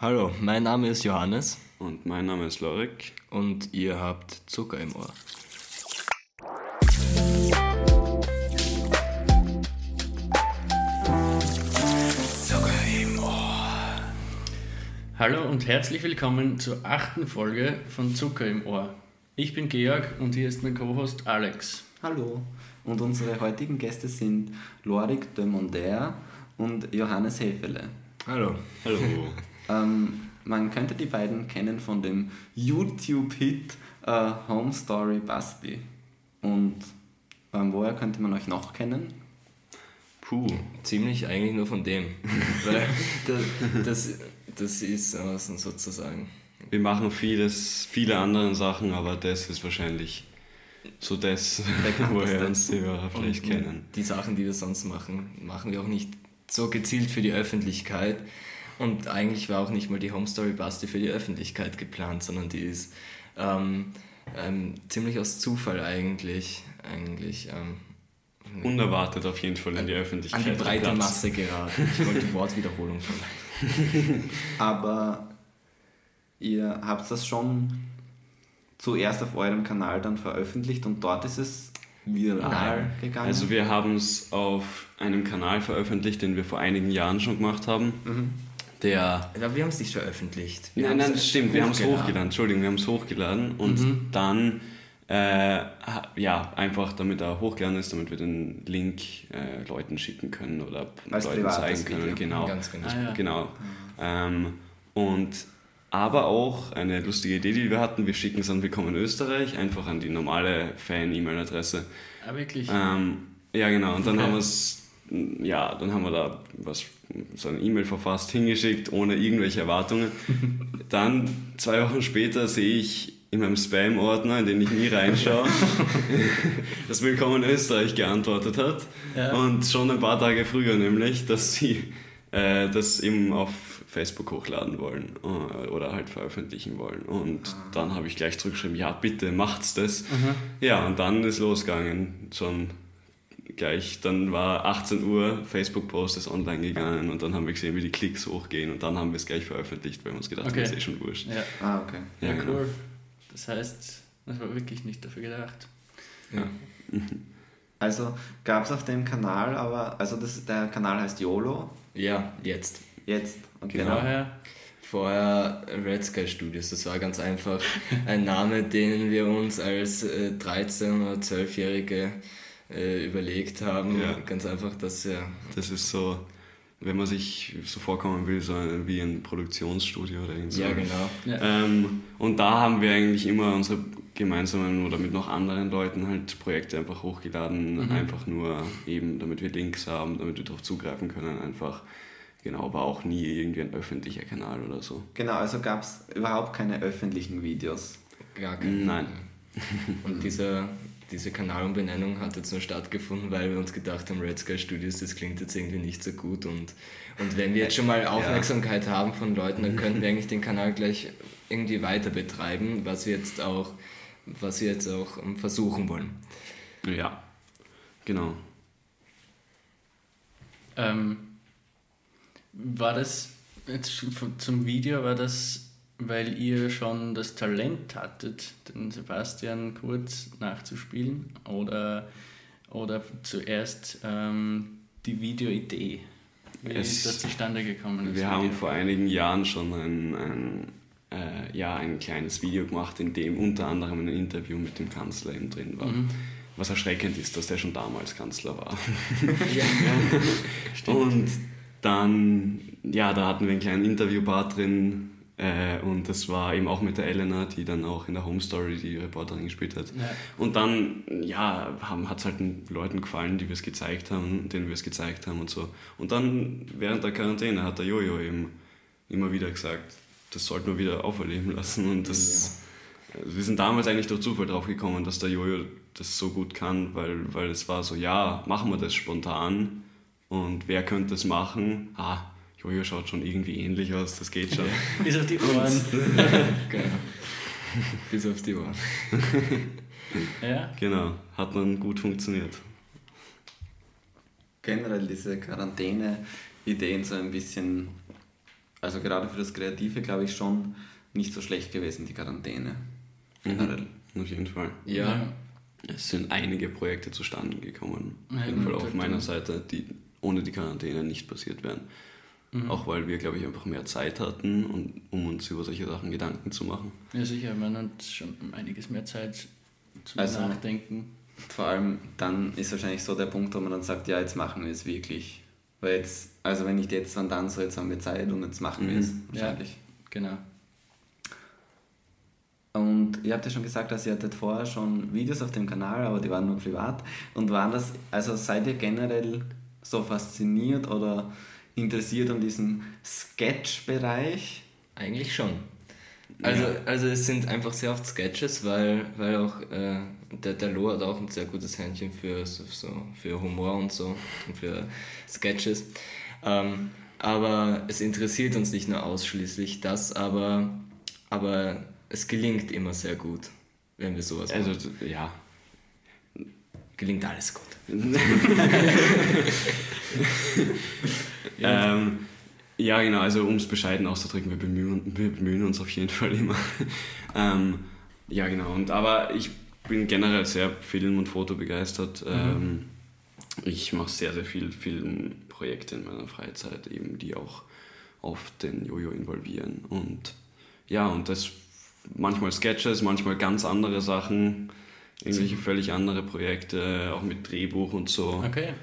Hallo, mein Name ist Johannes. Und mein Name ist Lorik. Und ihr habt Zucker im Ohr. Zucker im Ohr. Hallo und herzlich willkommen zur achten Folge von Zucker im Ohr. Ich bin Georg und hier ist mein Co-Host Alex. Hallo. Und unsere heutigen Gäste sind Lorik de Monder und Johannes Hefele. Hallo. Hallo. Ähm, man könnte die beiden kennen von dem YouTube-Hit äh, Home Story Basti. Und ähm, woher könnte man euch noch kennen? Puh, ziemlich eigentlich nur von dem. Weil das, das, das ist äh, sozusagen. Wir machen vieles, viele andere Sachen, aber das ist wahrscheinlich so das, woher uns die Hörer vielleicht kennen. Die Sachen, die wir sonst machen, machen wir auch nicht so gezielt für die Öffentlichkeit. Und eigentlich war auch nicht mal die Home Story Basti für die Öffentlichkeit geplant, sondern die ist ähm, ähm, ziemlich aus Zufall eigentlich. eigentlich ähm, Unerwartet auf jeden Fall in die Öffentlichkeit. An die breite Platz. Masse geraten. Ich wollte Wortwiederholung vermeiden. Aber ihr habt das schon zuerst auf eurem Kanal dann veröffentlicht und dort ist es viral Nein. gegangen? Also wir haben es auf einem Kanal veröffentlicht, den wir vor einigen Jahren schon gemacht haben. Mhm. Der ja, wir haben es nicht veröffentlicht. Wir nein, nein, das stimmt, wir haben es hochgeladen. Entschuldigung, wir haben es hochgeladen und mhm. dann äh, ja, einfach damit er hochgeladen ist, damit wir den Link äh, Leuten schicken können oder Als Leuten zeigen können. Video. Genau. Ganz genau. Ah, ja. genau. Mhm. Ähm, und aber auch eine lustige Idee, die wir hatten, wir schicken es an Willkommen Österreich, einfach an die normale Fan-E-Mail-Adresse. Ah, wirklich? Ähm, ja, genau. Und dann okay. haben wir es, ja, dann haben wir da was, so eine E-Mail verfasst, hingeschickt, ohne irgendwelche Erwartungen. dann, zwei Wochen später, sehe ich in meinem Spam-Ordner, in den ich nie reinschaue, dass Willkommen Österreich geantwortet hat. Ja. Und schon ein paar Tage früher nämlich, dass sie äh, das eben auf Facebook hochladen wollen äh, oder halt veröffentlichen wollen. Und ah. dann habe ich gleich zurückgeschrieben, ja bitte macht's das. Mhm. Ja, und dann ist losgegangen, schon gleich, dann war 18 Uhr, Facebook-Post ist online gegangen und dann haben wir gesehen, wie die Klicks hochgehen und dann haben wir es gleich veröffentlicht, weil wir uns gedacht okay. das ist eh schon wurscht. Ja. Ah, okay. Ja, ja genau. cool. Das heißt, das war wirklich nicht dafür gedacht. Ja. Also gab es auf dem Kanal, aber, also das, der Kanal heißt YOLO. Ja, jetzt. Jetzt. Okay. Genau. Vorher? Vorher Red Sky Studios. Das war ganz einfach ein Name, den wir uns als äh, 13- oder 12-Jährige äh, überlegt haben. Ja. Ganz einfach, dass ja. Das ist so, wenn man sich so vorkommen will, so wie ein Produktionsstudio oder irgend so. Ja, genau. Ja. Ähm, und da haben wir eigentlich immer unsere gemeinsamen oder mit noch anderen Leuten halt Projekte einfach hochgeladen, mhm. einfach nur eben, damit wir Links haben, damit wir darauf zugreifen können, einfach Genau, aber auch nie irgendwie ein öffentlicher Kanal oder so. Genau, also gab es überhaupt keine öffentlichen Videos? Gar keine. Nein. Und diese, diese Kanalumbenennung hat jetzt nur stattgefunden, weil wir uns gedacht haben, Red Sky Studios, das klingt jetzt irgendwie nicht so gut. Und, und wenn wir jetzt schon mal Aufmerksamkeit ja. haben von Leuten, dann könnten wir eigentlich den Kanal gleich irgendwie weiter betreiben, was wir jetzt auch, was wir jetzt auch ähm, versuchen wollen. Ja, genau. Ähm, war das jetzt zum Video, war das, weil ihr schon das Talent hattet, den Sebastian Kurz nachzuspielen oder, oder zuerst ähm, die Videoidee? Wie es, ist das zustande gekommen? Wir haben vor einigen Jahren schon ein, ein, äh, ja, ein kleines Video gemacht, in dem unter anderem ein Interview mit dem Kanzler eben drin war. Mhm. Was erschreckend ist, dass der schon damals Kanzler war. ja, Und dann, ja, da hatten wir einen kleinen Interviewpart drin äh, und das war eben auch mit der Elena, die dann auch in der Home Story die Reporterin gespielt hat. Ja. Und dann, ja, hat es halt den Leuten gefallen, die wir es gezeigt haben, denen wir es gezeigt haben und so. Und dann während der Quarantäne hat der Jojo eben immer wieder gesagt, das sollten wir wieder auferleben lassen und das... Ja. Also wir sind damals eigentlich durch Zufall drauf gekommen, dass der Jojo das so gut kann, weil, weil es war so, ja, machen wir das spontan und wer könnte es machen? Ah, Jojo schaut schon irgendwie ähnlich aus, das geht schon. Bis auf die Ohren. genau. Bis auf die Ohren. ja. Genau, hat dann gut funktioniert. Generell diese Quarantäne-Ideen so ein bisschen also gerade für das Kreative, glaube ich, schon nicht so schlecht gewesen, die Quarantäne. Generell. Mhm, auf jeden Fall. Ja. Es sind einige Projekte zustande gekommen. Ja, Auf jeden Fall auf ja. meiner Seite, die ohne die Quarantäne nicht passiert wären. Mhm. Auch weil wir, glaube ich, einfach mehr Zeit hatten, und, um uns über solche Sachen Gedanken zu machen. Ja, sicher, man hat schon einiges mehr Zeit zum Also- Nachdenken. Vor allem dann ist wahrscheinlich so der Punkt, wo man dann sagt, ja, jetzt machen wir es wirklich. Weil jetzt, also wenn nicht jetzt, wann dann so, jetzt haben wir Zeit und jetzt machen wir Mhm. es wahrscheinlich. Genau. Und ihr habt ja schon gesagt, dass ihr hattet vorher schon Videos auf dem Kanal, aber die waren nur privat. Und waren das, also seid ihr generell so fasziniert oder interessiert an diesem Sketch-Bereich? Eigentlich schon. Also, also es sind einfach sehr oft Sketches, weil, weil auch äh, der, der Lo hat auch ein sehr gutes Händchen für, so, für Humor und so und für Sketches. Ähm, aber es interessiert uns nicht nur ausschließlich das, aber, aber es gelingt immer sehr gut, wenn wir sowas Also, machen. ja. Gelingt alles gut. Ähm, ja, genau, also um es bescheiden auszudrücken, wir bemühen, wir bemühen uns auf jeden Fall immer. ähm, ja, genau, und, aber ich bin generell sehr Film- und Foto begeistert. Ähm, ich mache sehr, sehr viel Filmprojekte in meiner Freizeit, eben die auch oft den Jojo involvieren. Und ja, und das manchmal Sketches, manchmal ganz andere Sachen, irgendwelche völlig andere Projekte, auch mit Drehbuch und so. Okay.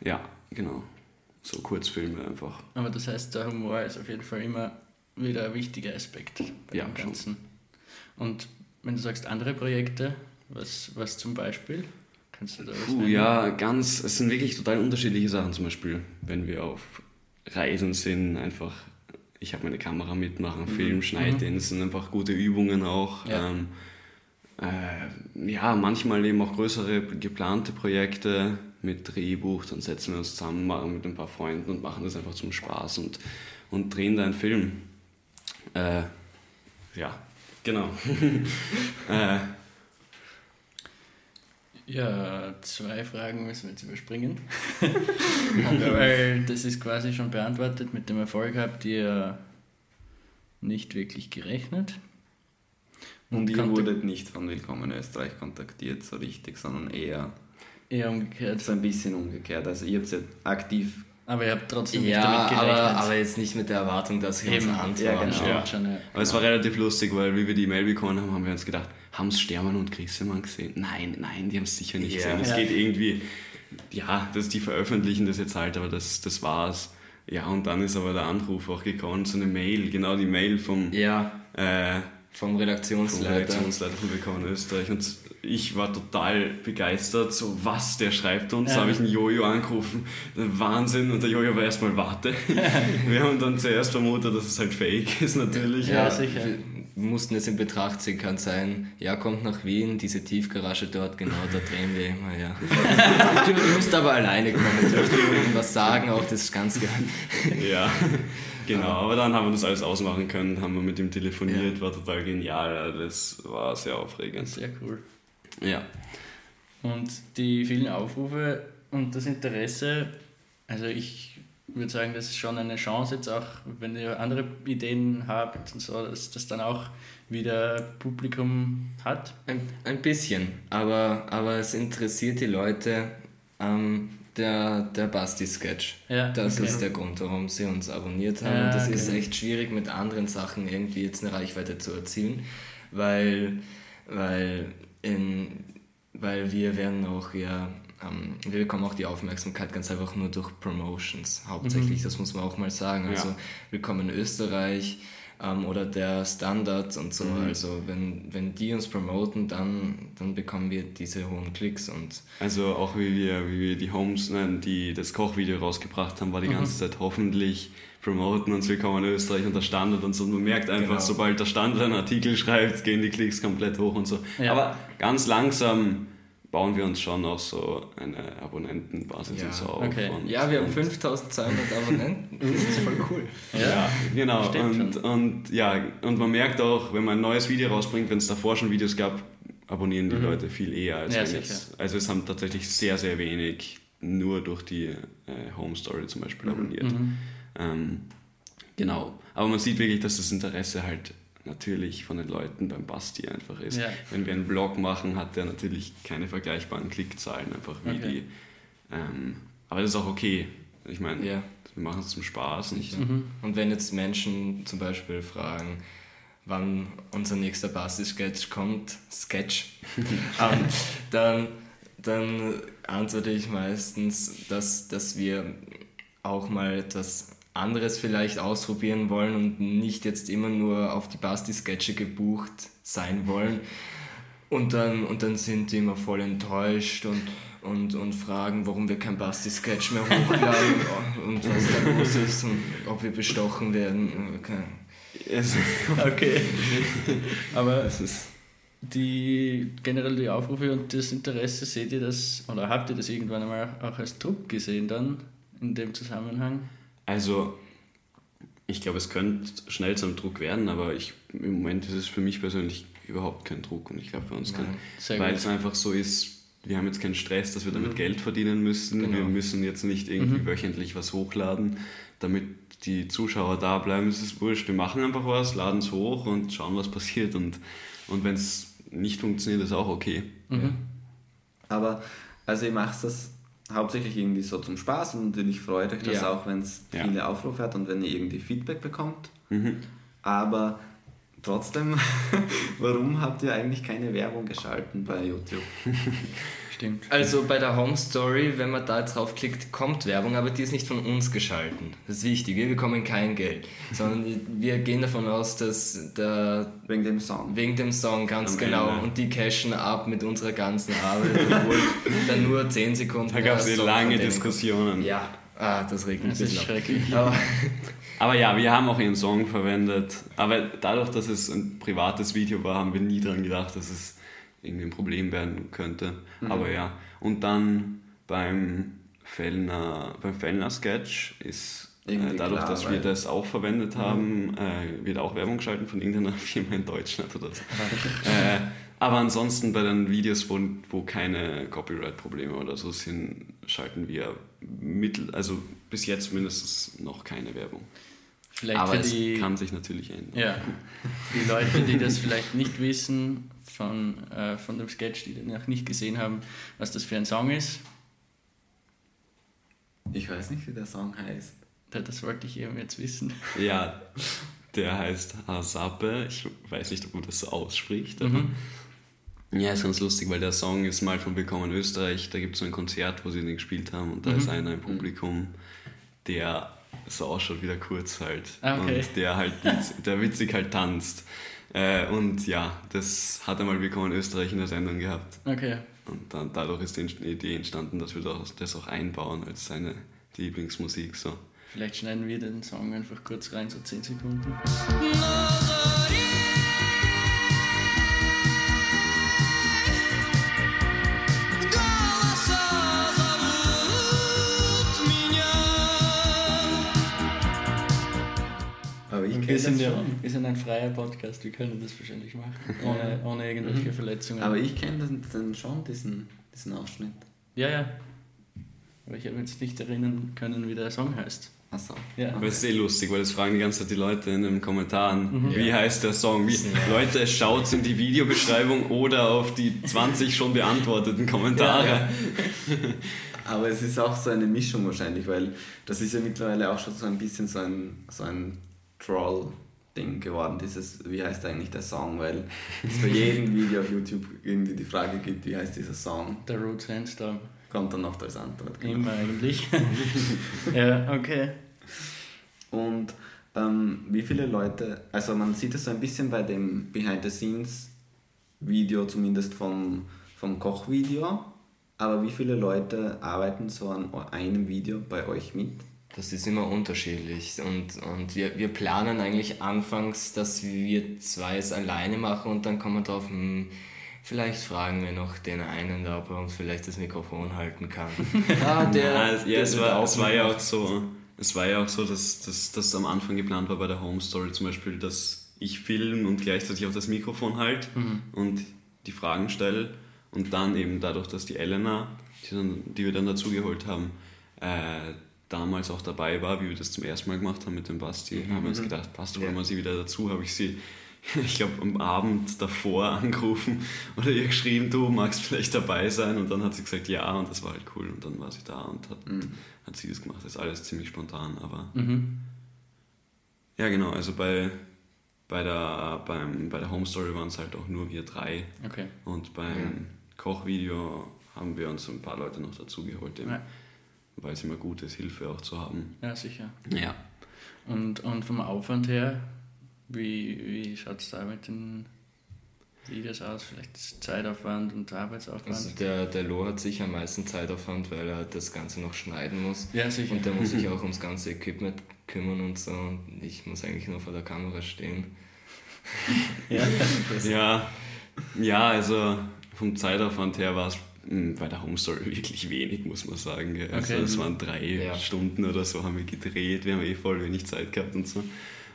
Ja, genau. So Kurzfilme einfach. Aber das heißt, der Humor ist auf jeden Fall immer wieder ein wichtiger Aspekt bei Ja, dem schon. Ganzen. Und wenn du sagst andere Projekte, was, was zum Beispiel? Kannst du da was Puh, nennen? ja, ganz, es sind wirklich total unterschiedliche Sachen. Zum Beispiel, wenn wir auf Reisen sind, einfach, ich habe meine Kamera mitmachen, Film, schneide den, das sind einfach gute Übungen auch. Ja. Ähm, äh, ja, manchmal eben auch größere geplante Projekte mit Drehbuch, dann setzen wir uns zusammen mit ein paar Freunden und machen das einfach zum Spaß und, und drehen da einen Film. Äh, ja, genau. äh, Ja, zwei Fragen müssen wir jetzt überspringen. Weil das ist quasi schon beantwortet. Mit dem Erfolg habt ihr nicht wirklich gerechnet. Und ihr wurdet nicht von Willkommen in Österreich kontaktiert, so richtig, sondern eher Eher umgekehrt. so ein bisschen umgekehrt. Also ihr habt ja aktiv Aber ihr habt trotzdem nicht Ja, damit gerechnet. aber, aber jetzt nicht mit der Erwartung, dass wir uns Eben. antworten. Ja, genau. Ja. Aber es war relativ lustig, weil wie wir die E-Mail bekommen haben, haben wir uns gedacht, haben es Stermann und Grissemann gesehen? Nein, nein, die haben es sicher nicht Ja. gesehen. Es Ja. geht irgendwie, ja, dass die veröffentlichen das jetzt halt, aber das, das war's. Ja, und dann ist aber der Anruf auch gekommen, so eine Mail, genau die Mail vom, Ja, äh, vom vom Redaktionsleiter. Redaktionsleiter von Willkommen in Österreich. Und ich war total begeistert, so was, der schreibt uns. Da Ja. habe ich einen Jojo angerufen. Wahnsinn. Und der Jojo war erstmal, warte. wir haben dann zuerst vermutet, dass es halt fake ist natürlich. Ja, sicher. Wir mussten es in Betracht ziehen, kann sein, ja, kommt nach Wien, diese Tiefgarage dort, genau, da drehen wir immer, ja. du musst aber alleine kommen, dürft ihr irgendwas sagen, auch das ist ganz geheim. Ja, genau. Aber dann haben wir das alles ausmachen können, haben wir mit ihm telefoniert, war total genial. Das war sehr aufregend. Sehr cool. Ja. Und die vielen Aufrufe und das Interesse, also ich würde sagen, das ist schon eine Chance jetzt auch, wenn ihr andere Ideen habt und so, dass das dann auch wieder Publikum hat. Ein, ein bisschen, aber, aber es interessiert die Leute, ähm, der, der Basti-Sketch. Ja, Das okay. ist der Grund, warum sie uns abonniert haben. Ja, und das ist okay. echt schwierig, mit anderen Sachen irgendwie jetzt eine Reichweite zu erzielen, weil, weil, in, weil wir werden auch ja, ähm, wir bekommen auch die Aufmerksamkeit ganz einfach nur durch Promotions, hauptsächlich, das muss man auch mal sagen. Also Ja. Willkommen in Österreich ähm, oder der Standard und so. Also wenn, wenn die uns promoten, dann, dann bekommen wir diese hohen Klicks und Also auch wie wir, wie wir die Homes, nein, die das Kochvideo rausgebracht haben, war die ganze Zeit hoffentlich promoten uns Willkommen in Österreich und der Standard und so. Und man merkt einfach, Genau. sobald der Standard einen Artikel schreibt, gehen die Klicks komplett hoch und so. Ja. Aber ganz langsam bauen wir uns schon auch so eine Abonnentenbasis Ja, und so auf. okay. Und, ja, wir haben und 5200 Abonnenten, das ist voll cool. Ja, genau. stimmt Und, und, ja, und man merkt auch, wenn man ein neues Video rausbringt, wenn es davor schon Videos gab, abonnieren die Leute viel eher als Ja, jetzt. Also es haben tatsächlich sehr, sehr wenig nur durch die äh, Home Story zum Beispiel abonniert. Ähm, Genau. Aber man sieht wirklich, dass das Interesse halt natürlich von den Leuten beim Basti einfach ist. Ja. Wenn wir einen Blog machen, hat der natürlich keine vergleichbaren Klickzahlen, einfach wie Okay. die. Ähm, aber das ist auch okay. Ich meine, Ja. wir machen es zum Spaß. Und, Mhm. Und wenn jetzt Menschen zum Beispiel fragen, wann unser nächster Basti-Sketch kommt, Sketch, ähm, dann, dann antworte ich meistens, dass, dass wir auch mal etwas anderes vielleicht ausprobieren wollen und nicht jetzt immer nur auf die Basti-Sketche gebucht sein wollen. Und dann, und dann sind die immer voll enttäuscht und, und, und fragen, warum wir kein Basti-Sketch mehr hochladen und was da los ist und ob wir bestochen werden. Okay. Okay. Aber es ist, die generell die Aufrufe und das Interesse, seht ihr das oder habt ihr das irgendwann einmal auch als Druck gesehen dann in dem Zusammenhang? Also, ich glaube, es könnte schnell zum Druck werden, aber ich, im Moment ist es für mich persönlich überhaupt kein Druck und ich glaube für uns kein. Nein. Sehr weil gut. es einfach so ist, wir haben jetzt keinen Stress, dass wir damit Geld verdienen müssen. Genau. Wir müssen jetzt nicht irgendwie wöchentlich was hochladen, damit die Zuschauer da bleiben. Es ist wurscht. Wir machen einfach was, laden es hoch und schauen, was passiert. Und, und wenn es nicht funktioniert, ist auch okay. Aber also ihr macht das hauptsächlich irgendwie so zum Spaß und natürlich freut euch das Ja. auch, wenn es Ja. viele Aufrufe hat und wenn ihr irgendwie Feedback bekommt. Mhm. Aber trotzdem, warum habt ihr eigentlich keine Werbung geschalten bei YouTube? Stimmt. Also bei der Home Story, wenn man da jetzt draufklickt, kommt Werbung, aber die ist nicht von uns geschalten. Das ist wichtig, wir bekommen kein Geld, sondern wir gehen davon aus, dass der Wegen dem Song. wegen dem Song ganz Am genau Ende. und die cashen ab mit unserer ganzen Arbeit, obwohl dann nur 10 Sekunden. Da gab es lange Diskussionen. Ja, ah, das regt mich Das ist schrecklich. Aber Aber ja, wir haben auch ihren Song verwendet. Aber dadurch, dass es ein privates Video war, haben wir nie daran gedacht, dass es irgendwie ein Problem werden könnte. Aber ja. Und dann beim Fellner, beim Fellner Sketch ist äh, Irgendwie dadurch, klar, dass wir das auch verwendet haben, äh, wird auch Werbung geschalten von irgendeiner Firma in Deutschland oder so. äh, aber ansonsten bei den Videos, wo, wo keine Copyright-Probleme oder so sind, schalten wir mittel, also bis jetzt mindestens noch keine Werbung. Vielleicht Aber es die, kann sich natürlich ändern. ja, die Leute, die das vielleicht nicht wissen von, äh, von dem Sketch, die den noch nicht gesehen haben, was das für ein Song ist, Ich weiß nicht, wie der Song heißt. da- das wollte ich eben jetzt wissen. Ja, der heißt Hasape. Ich weiß nicht, ob man das so ausspricht. Aber Mhm. Ja, ist ganz lustig, weil der Song ist mal von Willkommen Österreich. Da gibt es so ein Konzert, wo sie den gespielt haben und da Mhm. ist einer im Publikum, der so ausschaut wie der Kurz halt. Ah, okay. Und der halt witz, der witzig halt tanzt. Äh, und ja, das hat einmal Willkommen Österreich in der Sendung gehabt. Okay. Und dann, dadurch ist die Idee entstanden, dass wir das, das auch einbauen als seine Lieblingsmusik. So. Vielleicht schneiden wir den Song einfach kurz rein, so 10 Sekunden. Wir kenne sind, ja, wir sind ein freier Podcast, wir können das wahrscheinlich machen, ohne, ohne irgendwelche Verletzungen. Aber ich kenne dann, dann schon diesen, diesen Ausschnitt. ja, ja. Aber ich habe jetzt nicht erinnern können, wie der Song heißt. Achso. Ja. Aber es ist eh lustig, weil das fragen die ganze Zeit die Leute in den Kommentaren. Wie Ja. heißt der Song? Wie, Leute, schaut in die Videobeschreibung oder auf die 20 schon beantworteten Kommentare. Ja, Aber es ist auch so eine Mischung wahrscheinlich, weil das ist ja mittlerweile auch schon so ein bisschen so ein, so ein Troll-Ding geworden, dieses, wie heißt eigentlich der Song, weil es bei jedem Video auf YouTube irgendwie die Frage gibt, wie heißt dieser Song, Der Root Sandstorm. kommt dann oft als Antwort. genau. Immer eigentlich. ja, okay. Und ähm, wie viele Leute, also man sieht es so ein bisschen bei dem Behind-the-Scenes-Video, zumindest vom, vom Kochvideo, aber wie viele Leute arbeiten so an einem Video bei euch mit? Das ist immer unterschiedlich. Und, und wir, wir planen eigentlich anfangs, dass wir zwei es alleine machen und dann kommen wir drauf, hm, vielleicht fragen wir noch den einen da, ob er uns vielleicht das Mikrofon halten kann. ah, der, Ja, der ja es, war, es war ja auch so, es war ja auch so, dass das am Anfang geplant war bei der Home Story zum Beispiel, dass ich filme und gleichzeitig auch das Mikrofon halt und die Fragen stelle und dann eben dadurch, dass die Elena, die, dann, die wir dann dazugeholt haben, äh, damals auch dabei war, wie wir das zum ersten Mal gemacht haben mit dem Basti, haben wir uns gedacht, passt, holen wir sie wieder dazu, habe ich sie ich glaube, am Abend davor angerufen oder ihr geschrieben, du magst vielleicht dabei sein und dann hat sie gesagt, ja und das war halt cool und dann war sie da und hat, mhm. hat sie das gemacht. Das ist alles ziemlich spontan, aber mhm. ja genau, also bei, bei, der, beim, bei der Home Story waren es halt auch nur wir drei okay. und beim ja. Kochvideo haben wir uns ein paar Leute noch dazu geholt, ja. Weil es immer gut ist, Hilfe auch zu haben. Ja, sicher. Ja. Und, und vom Aufwand her, wie, wie schaut es da mit den Videos aus? Vielleicht Zeitaufwand und Arbeitsaufwand? Also der, der Lo hat sicher am meisten Zeitaufwand, weil er das Ganze noch schneiden muss. Ja, sicher. Und der muss sich auch ums ganze Equipment kümmern und so. Und ich muss eigentlich nur vor der Kamera stehen. ja. ja, ja, also vom Zeitaufwand her war es bei der Home Story wirklich wenig, muss man sagen. Also okay. es waren drei ja. Stunden oder so, haben wir gedreht, wir haben eh voll wenig Zeit gehabt und so.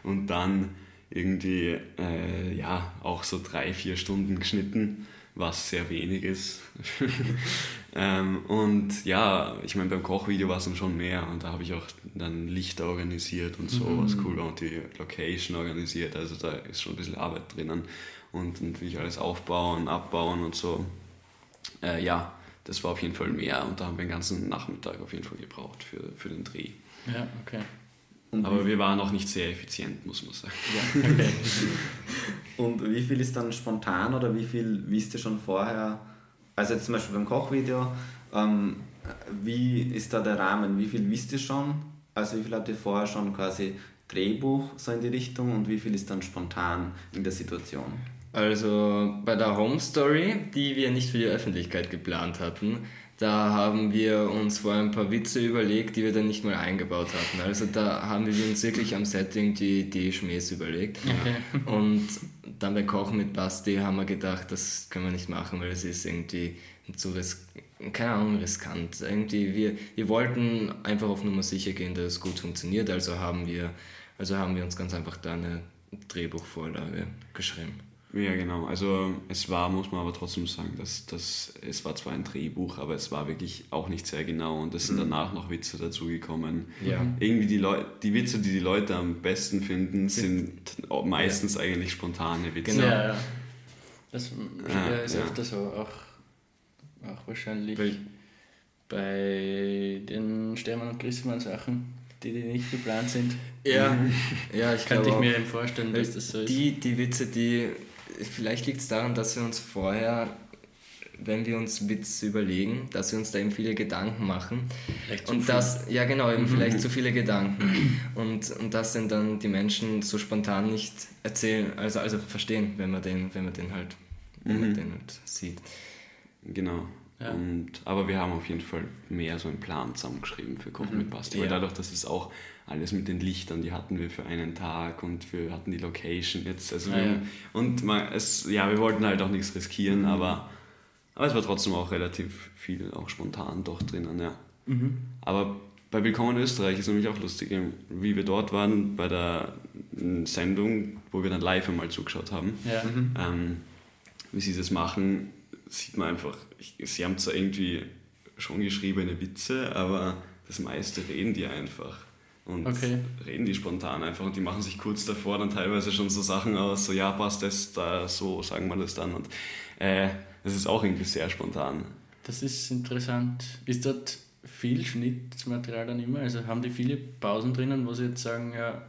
Und dann irgendwie äh, ja auch so drei, vier Stunden geschnitten, was sehr wenig ist. ähm, und ja, ich meine, beim Kochvideo war es dann schon mehr und da habe ich auch dann Lichter organisiert und so, mhm. was cool war und die Location organisiert, also da ist schon ein bisschen Arbeit drinnen und natürlich alles aufbauen, abbauen und so. Äh, ja, das war auf jeden Fall mehr und da haben wir den ganzen Nachmittag auf jeden Fall gebraucht für, für den Dreh. Ja, okay. Und Aber wir waren auch nicht sehr effizient, muss man sagen. Ja, okay. und wie viel ist dann spontan oder wie viel wisst ihr schon vorher? Also jetzt zum Beispiel beim Kochvideo, ähm, wie ist da der Rahmen? Wie viel wisst ihr schon? Also wie viel habt ihr vorher schon quasi Drehbuch so in die Richtung und wie viel ist dann spontan in der Situation? Also bei der Home Story, die wir nicht für die Öffentlichkeit geplant hatten, da haben wir uns vor ein paar Witze überlegt, die wir dann nicht mal eingebaut hatten. Also da haben wir uns wirklich am Setting die, die Schmähs überlegt. Okay. Und dann beim Kochen mit Basti haben wir gedacht, das können wir nicht machen, weil es ist irgendwie zu ris keine Ahnung, riskant. Irgendwie wir, wir wollten einfach auf Nummer sicher gehen, dass es gut funktioniert, also haben wir, also haben wir uns ganz einfach da eine Drehbuchvorlage geschrieben. Ja, genau. Also es war, muss man aber trotzdem sagen, dass, dass es war zwar ein Drehbuch, aber es war wirklich auch nicht sehr genau und es sind mhm. danach noch Witze dazugekommen. Ja. Irgendwie die, Leu die Witze, die die Leute am besten finden, sind meistens ja. eigentlich spontane Witze. Genau. Ja, ja. Das ja, ist ja. öfter so, auch, auch wahrscheinlich Weil, bei den Stermann und Grissemann Sachen die, die nicht geplant sind. Ja, ja ich Könnte ich mir eben vorstellen, dass das so ist. Die, die Witze, die vielleicht liegt es daran, dass wir uns vorher, wenn wir uns Witze überlegen, dass wir uns da eben viele Gedanken machen. Vielleicht und das, ja genau, eben vielleicht zu viele Gedanken. Und, und das sind dann die Menschen so spontan nicht erzählen, also, also verstehen, wenn man den, wenn man den halt, wenn man mhm. den halt sieht. Genau. Ja. Und, aber wir haben auf jeden Fall mehr so einen Plan zusammengeschrieben für Kochen mhm. mit Basti, weil ja. dadurch, dass es auch alles mit den Lichtern, die hatten wir für einen Tag und wir hatten die Location jetzt. Also ja, wir, Und man, es, ja, wir wollten halt auch nichts riskieren, mhm. aber, aber es war trotzdem auch relativ viel auch spontan doch drinnen, ja. Mhm. Aber bei Willkommen in Österreich ist nämlich auch lustig, wie wir dort waren bei der Sendung, wo wir dann live einmal zugeschaut haben, ja. mhm. ähm, wie sie das machen, sieht man einfach, ich, sie haben zwar irgendwie schon geschriebene Witze, aber das meiste reden die einfach und okay. reden die spontan einfach und die machen sich kurz davor dann teilweise schon so Sachen aus, so ja, passt das da, so sagen wir das dann und äh, das ist auch irgendwie sehr spontan. Das ist interessant. Ist dort viel Schnittmaterial dann immer? Also haben die viele Pausen drinnen, wo sie jetzt sagen, ja,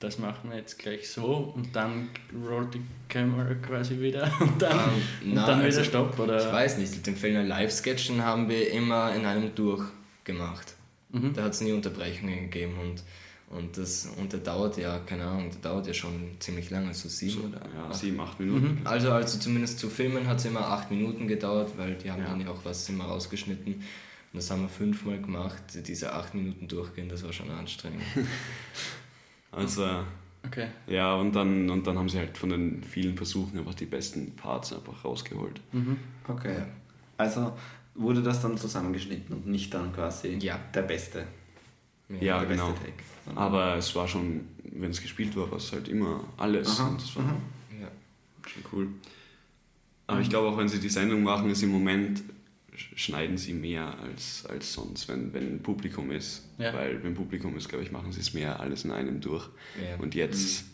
das machen wir jetzt gleich so und dann rollt die Kamera quasi wieder und dann, um, ähm, und na, dann wieder also, Stopp? Oder? Ich weiß nicht, den Film Live-Sketchen haben wir immer in einem Durch gemacht. Mhm. Da hat es nie Unterbrechungen gegeben und, und, das, und der dauert ja, keine Ahnung, der dauert ja schon ziemlich lange, so sieben so, oder ja, acht. sieben, acht Minuten. Mhm. Also, also zumindest zu filmen hat es immer acht Minuten gedauert, weil die haben ja. dann ja auch was immer rausgeschnitten. Und das haben wir fünfmal gemacht, diese acht Minuten durchgehen, das war schon anstrengend. also, okay. ja, und dann, und dann haben sie halt von den vielen Versuchen einfach die besten Parts einfach rausgeholt. Mhm. Okay. Also, wurde das dann zusammengeschnitten und nicht dann quasi ja. der Beste. Ja, der genau. Beste Take, Aber es war schon, wenn es gespielt war, war es halt immer alles. Aha, und das war ja. schon cool. Aber ich glaube auch, wenn sie die Sendung machen, ist im Moment schneiden sie mehr als, als sonst, wenn, wenn Publikum ist. Ja. Weil wenn Publikum ist, glaube ich, machen sie es mehr alles in einem durch. Ja. Und jetzt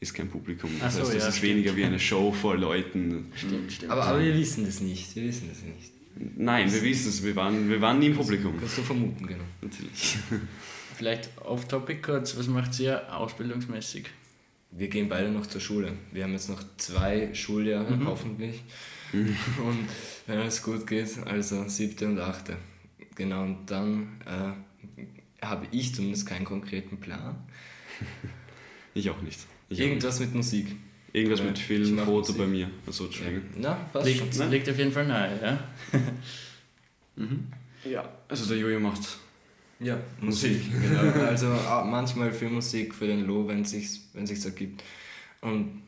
ist kein Publikum. Ach Das so, heißt, das ja, ist stimmt. weniger wie eine Show vor Leuten. Stimmt, stimmt. Aber, aber wir wissen das nicht. Wir wissen das nicht. Nein, wir wissen es, wir waren, wir waren nie im Publikum. Kannst du vermuten, genau. Natürlich. Vielleicht off-topic kurz, was macht ihr ausbildungsmäßig? Wir gehen beide noch zur Schule. Wir haben jetzt noch zwei Schuljahre, hoffentlich. Und wenn alles gut geht, also siebte und achte. Genau, und dann äh, habe ich zumindest keinen konkreten Plan. Ich auch nicht. Ich auch Irgendwas mit Musik. Irgendwas mit Film, Foto bei mir. Also, Entschuldigung. Na, passt Liegt, schon. liegt auf jeden Fall nahe, ja? Ja, also der Jojo macht Ja, Musik. genau. Also ah, manchmal für Musik, für den Lo, wenn es sich ergibt. Und,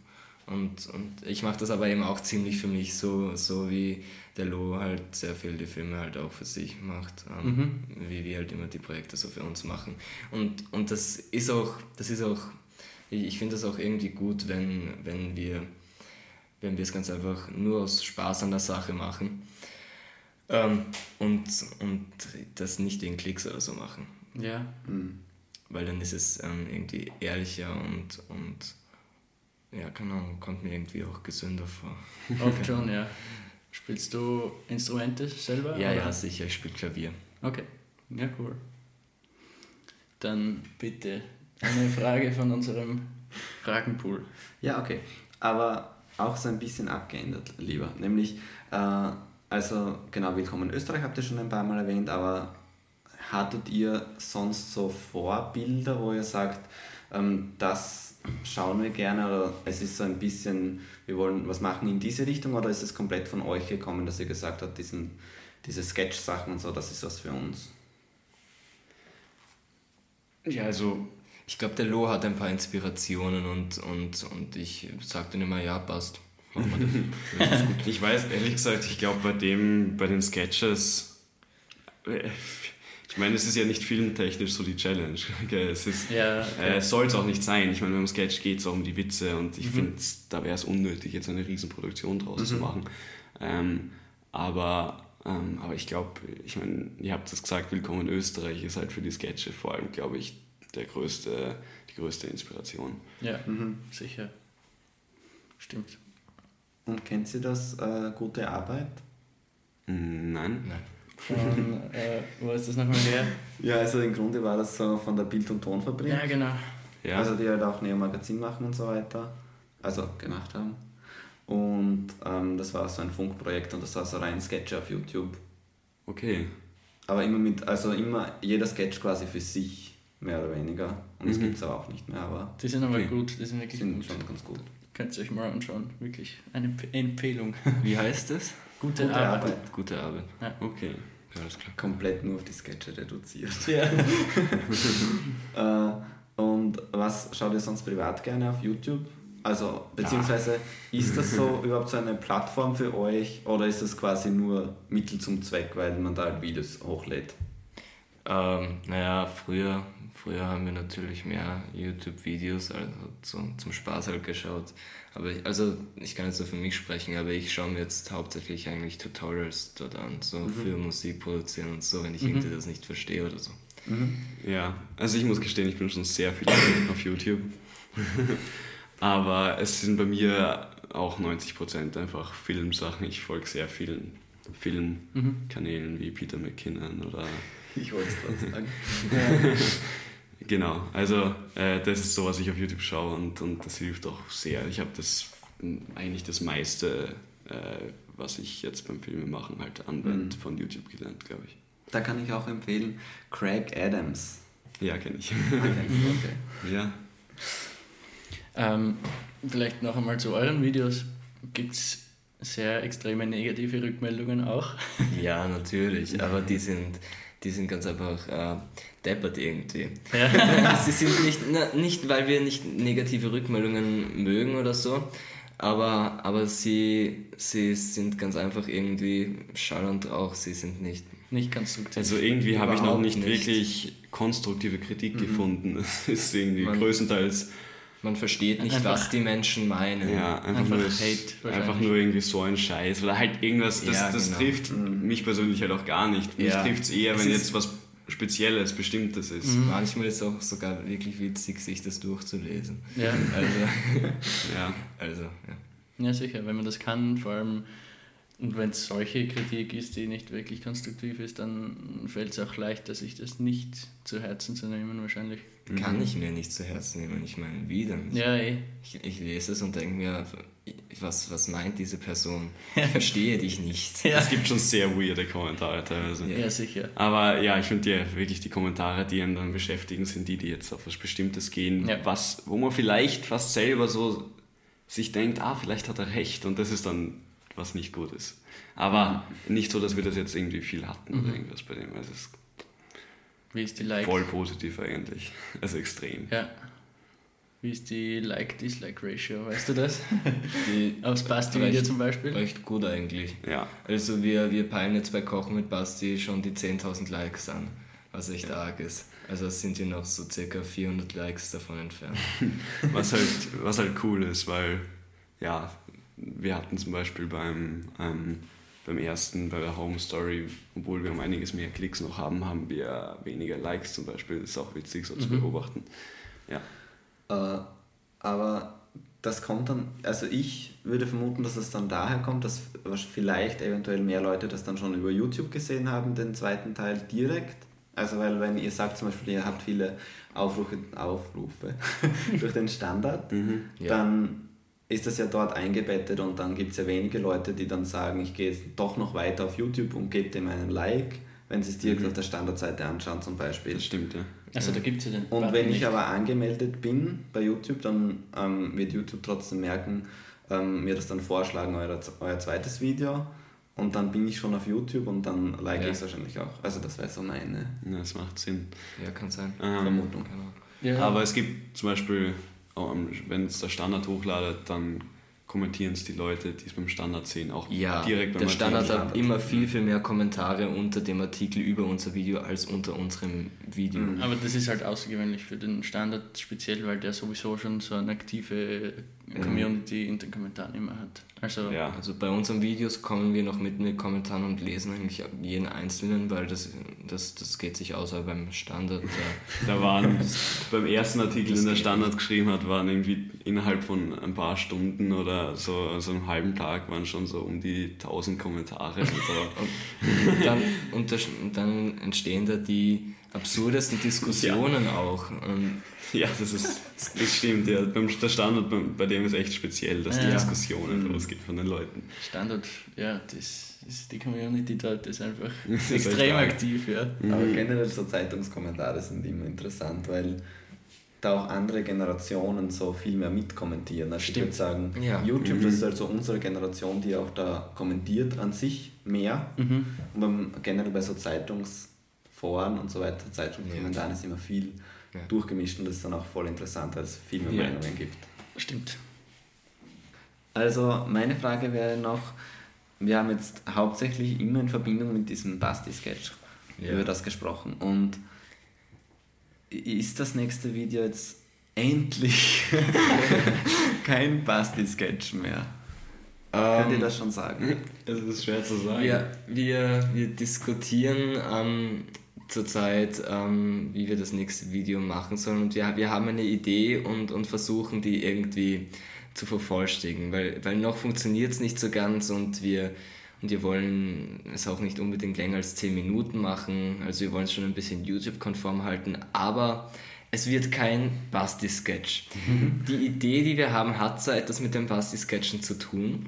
und, und ich mache das aber eben auch ziemlich für mich, so, so wie der Lo halt sehr viel die Filme halt auch für sich macht, ähm, wie wir halt immer die Projekte so für uns machen. Und, und das ist auch, das ist auch, ich, ich finde das auch irgendwie gut, wenn, wenn wir wenn wir es ganz einfach nur aus Spaß an der Sache machen ähm, und, und das nicht wegen Klicks oder so machen Ja. weil dann ist es ähm, irgendwie ehrlicher und, und ja, keine Ahnung, kommt mir irgendwie auch gesünder vor. Oft schon, ja. Spielst du Instrumente selber? Ja, oder? ja, sicher, ich spiele Klavier. Okay, ja, cool. Dann bitte eine Frage von unserem Fragenpool. Ja, okay. Aber auch so ein bisschen abgeändert, lieber. Nämlich, äh, also genau, Willkommen in Österreich habt ihr schon ein paar Mal erwähnt, aber hattet ihr sonst so Vorbilder, wo ihr sagt, ähm, das schauen wir gerne oder es ist so ein bisschen, wir wollen was machen in diese Richtung oder ist es komplett von euch gekommen, dass ihr gesagt habt, diesen, diese Sketch-Sachen und so, das ist was für uns? Ja, also Ich glaube, der Lo hat ein paar Inspirationen und, und, und ich sage dann immer, ja, passt. Wir das. ich weiß ehrlich gesagt, ich glaube bei dem, bei den Sketches, äh, ich meine, es ist ja nicht filmtechnisch so die Challenge. gell? Es ist, Ja, äh, soll es auch nicht sein. Ich meine, beim Sketch geht es auch um die Witze und ich Mhm. finde, da wäre es unnötig, jetzt eine Riesenproduktion draus zu machen. Ähm, aber, ähm, aber ich glaube, ich meine, ihr habt es gesagt, Willkommen in Österreich ist halt für die Sketche vor allem, glaube ich, der größte, die größte Inspiration. ja sicher. Stimmt. Und kennt ihr das, äh, gute Arbeit? Nein? Nein. Von, äh, wo ist das nochmal her? Ja, also im Grunde war das so von der Bild- und Tonfabrik. Ja, genau. Ja. Also die halt auch Neo Magazin machen und so weiter. Also gemacht haben. Und ähm, das war so ein Funkprojekt und das war so rein Sketch auf YouTube. okay. Aber immer mit, also immer jeder Sketch quasi für sich, mehr oder weniger. Und das Mhm. gibt es aber auch nicht mehr, aber Die sind aber Okay. gut, die sind die wirklich sind gut. schon ganz gut. Könnt ihr euch mal anschauen. Wirklich eine Emp- Empfehlung. Wie heißt das? Gute, Gute Arbeit. Arbeit. Gute Arbeit. Okay. Ja, alles klar. Komplett nur auf die Sketche reduziert. Ja. Äh, und was schaut ihr sonst privat gerne auf YouTube? Also, beziehungsweise ist das so überhaupt so eine Plattform für euch oder ist das quasi nur Mittel zum Zweck, weil man da halt Videos hochlädt? Ähm, naja, früher, früher haben wir natürlich mehr YouTube-Videos also zum, zum Spaß halt geschaut. Aber ich, also ich kann jetzt so für mich sprechen, aber ich schaue mir jetzt hauptsächlich eigentlich Tutorials dort an, so für Musik produzieren und so, wenn ich irgendwie das nicht verstehe oder so. Ja, also ich muss gestehen, ich bin schon sehr viel auf YouTube. Aber es sind bei mir auch 90% einfach Filmsachen. Ich folge sehr vielen Filmkanälen wie Peter McKinnon oder. Ich wollte es gerade sagen. Genau, also äh, das ist so, was ich auf YouTube schaue und, und das hilft auch sehr. Ich habe das eigentlich das meiste, äh, was ich jetzt beim Filmemachen halt anwende, von YouTube gelernt, glaube ich. Da kann ich auch empfehlen, Craig Adams. Ja, kenne ich. Okay. ja. Ähm, vielleicht noch einmal zu euren Videos. Gibt es sehr extreme negative Rückmeldungen auch? Ja, natürlich, aber die sind, die sind ganz einfach äh, deppert irgendwie. Ja. Sie sind nicht, na, nicht, weil wir nicht negative Rückmeldungen mögen oder so, aber, aber sie, sie sind ganz einfach irgendwie Schall und Rauch, sie sind nicht. Nicht konstruktiv. Also irgendwie habe ich noch nicht, nicht. wirklich konstruktive Kritik gefunden. Es ist irgendwie Man- größtenteils man versteht nicht, Einfach- was die Menschen meinen. Ja, einfach, Einfach nur, Hate einfach nur irgendwie so ein Scheiß oder halt irgendwas, das, Ja, das genau. trifft mich persönlich halt auch gar nicht. Mich Ja. trifft es eher, wenn jetzt was Spezielles, Bestimmtes ist. Mhm. Manchmal ist es auch sogar wirklich witzig, sich das durchzulesen. Ja. Also, Ja. also ja. ja, sicher, wenn man das kann, vor allem, und wenn es solche Kritik ist, die nicht wirklich konstruktiv ist, dann fällt es auch leichter, sich das nicht zu Herzen zu nehmen, wahrscheinlich. Kann ich mir nicht zu Herzen nehmen. Ich meine, wie denn? Ja, eh. Ich, ich lese es und denke mir, was, was meint diese Person? Ich verstehe dich nicht. Ja. Es gibt schon sehr weirde Kommentare teilweise. Ja, sicher. Aber ja, ich finde ja wirklich die Kommentare, die einen dann beschäftigen, sind die, die jetzt auf was Bestimmtes gehen, Ja. was, wo man vielleicht fast selber so sich denkt, ah, vielleicht hat er recht und das ist dann was nicht gut ist. Aber nicht so, dass wir das jetzt irgendwie viel hatten oder irgendwas bei dem. Also es ist Wie ist die Like? voll positiv eigentlich. Also extrem. Ja. Wie ist die Like-Dislike-Ratio, weißt du das? Die Aufs Basti-Video recht- zum Beispiel? Recht gut eigentlich. Ja. Also wir, wir peilen jetzt bei Kochen mit Basti schon die 10.000 Likes an, was echt arg ist. Also sind wir noch so circa 400 Likes davon entfernt. Was halt, was halt cool ist, weil ja, wir hatten zum Beispiel beim, ähm, beim ersten, bei der Home Story, obwohl wir um einiges mehr Klicks noch haben, haben wir weniger Likes zum Beispiel. Das ist auch witzig so zu beobachten. Ja. Äh, aber das kommt dann, also ich würde vermuten, dass es dann daher kommt, dass vielleicht eventuell mehr Leute das dann schon über YouTube gesehen haben, den zweiten Teil direkt. Also weil wenn ihr sagt zum Beispiel, ihr habt viele Aufrufe, Aufrufe durch den Standard, Ja. dann ist das ja dort eingebettet und dann gibt es ja wenige Leute, die dann sagen, ich gehe jetzt doch noch weiter auf YouTube und gebe dem einen Like, wenn sie es direkt auf der Standardseite anschauen zum Beispiel. Das stimmt, ja. Also da gibt es ja den Und Button wenn ich nicht. aber angemeldet bin bei YouTube, dann ähm, wird YouTube trotzdem merken, ähm, mir das dann vorschlagen, euer, euer zweites Video. Und dann bin ich schon auf YouTube und dann like Ja. ich es wahrscheinlich auch. Also das wäre so meine ja. Das macht Sinn. Ja, kann sein. Ähm, Vermutung. Genau. Ja. Aber es gibt zum Beispiel, wenn es der Standard hochladet, dann kommentieren es die Leute, die es beim Standard sehen, auch Ja, direkt beim der Standard hat immer viel, viel mehr Kommentare unter dem Artikel über unser Video als unter unserem Video. Aber das ist halt außergewöhnlich für den Standard speziell, weil der sowieso schon so eine aktive Community in den Kommentaren immer hat. Also Ja. Also bei unseren Videos kommen wir noch mit in den Kommentaren und lesen eigentlich jeden einzelnen, weil das, das, das geht sich aus, aber beim Standard, da, Da waren beim ersten Artikel, den der Standard geschrieben hat, waren irgendwie innerhalb von ein paar Stunden oder so, also einem halben Tag waren schon so um die 1000 Kommentare. Und dann, und das, und dann entstehen da die absurdesten Diskussionen auch. Und ja, das ist, das stimmt, ja. Beim, der Standard, bei, bei dem ist echt speziell, dass die Ja. Diskussionen losgeht von den Leuten. Standard, ja, das ist die Community dort ist einfach ist extrem aktiv, ja. Aber generell so Zeitungskommentare sind immer interessant, weil da auch andere Generationen so viel mehr mitkommentieren. Also ich würde sagen, Ja. YouTube das ist also unsere Generation, die auch da kommentiert an sich mehr. Mhm. Und beim, generell bei so Zeitungsforen und so weiter, Zeitungskommentaren ist immer viel Ja. durchgemischt und das ist dann auch voll interessant, weil es viel mehr Ja. Meinungen gibt. Stimmt. Also meine Frage wäre noch, wir haben jetzt hauptsächlich immer in Verbindung mit diesem Basti-Sketch Ja. über das gesprochen und ist das nächste Video jetzt endlich kein Basti-Sketch mehr? Könnt ihr ähm, das schon sagen? Das ist schwer zu sagen. wir, wir, wir diskutieren ähm, zurzeit, ähm, wie wir das nächste Video machen sollen. Und wir, wir haben eine Idee und, und versuchen die irgendwie zu vervollständigen, weil, weil noch funktioniert es nicht so ganz und wir, und wir wollen es auch nicht unbedingt länger als 10 Minuten machen. Also wir wollen es schon ein bisschen YouTube-konform halten, aber es wird kein Basti-Sketch. Die Idee, die wir haben, hat zwar etwas mit den Basti-Sketchen zu tun,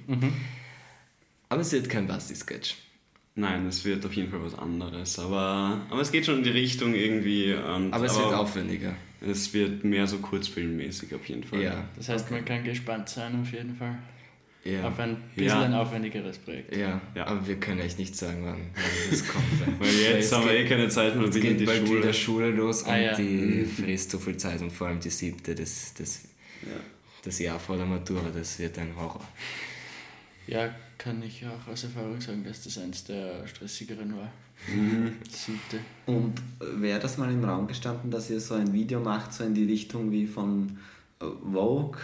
aber es wird kein Basti-Sketch. Nein, es wird auf jeden Fall was anderes, aber, aber es geht schon in die Richtung irgendwie. Und, Aber es wird aufwendiger. Es wird mehr so kurzfilmmäßig auf jeden Fall. Ja. Das heißt, man kann gespannt sein auf jeden Fall. Ja. Auf ein bisschen Ja. ein aufwendigeres Projekt. Ja, Ja. aber wir können echt nicht sagen, wann, das kommt. Weil jetzt haben wir eh keine Zeit mehr, in geht die bald Schule. wieder Schule los und Ah, ja. die frisst so viel Zeit und vor allem die siebte, das, das, Ja. das Jahr vor der Matura, das wird ein Horror. Ja, kann ich auch aus Erfahrung sagen, dass das eins der stressigeren war. Mhm. Siebte. Und wäre das mal im Raum gestanden, dass ihr so ein Video macht, so in die Richtung wie von Vogue,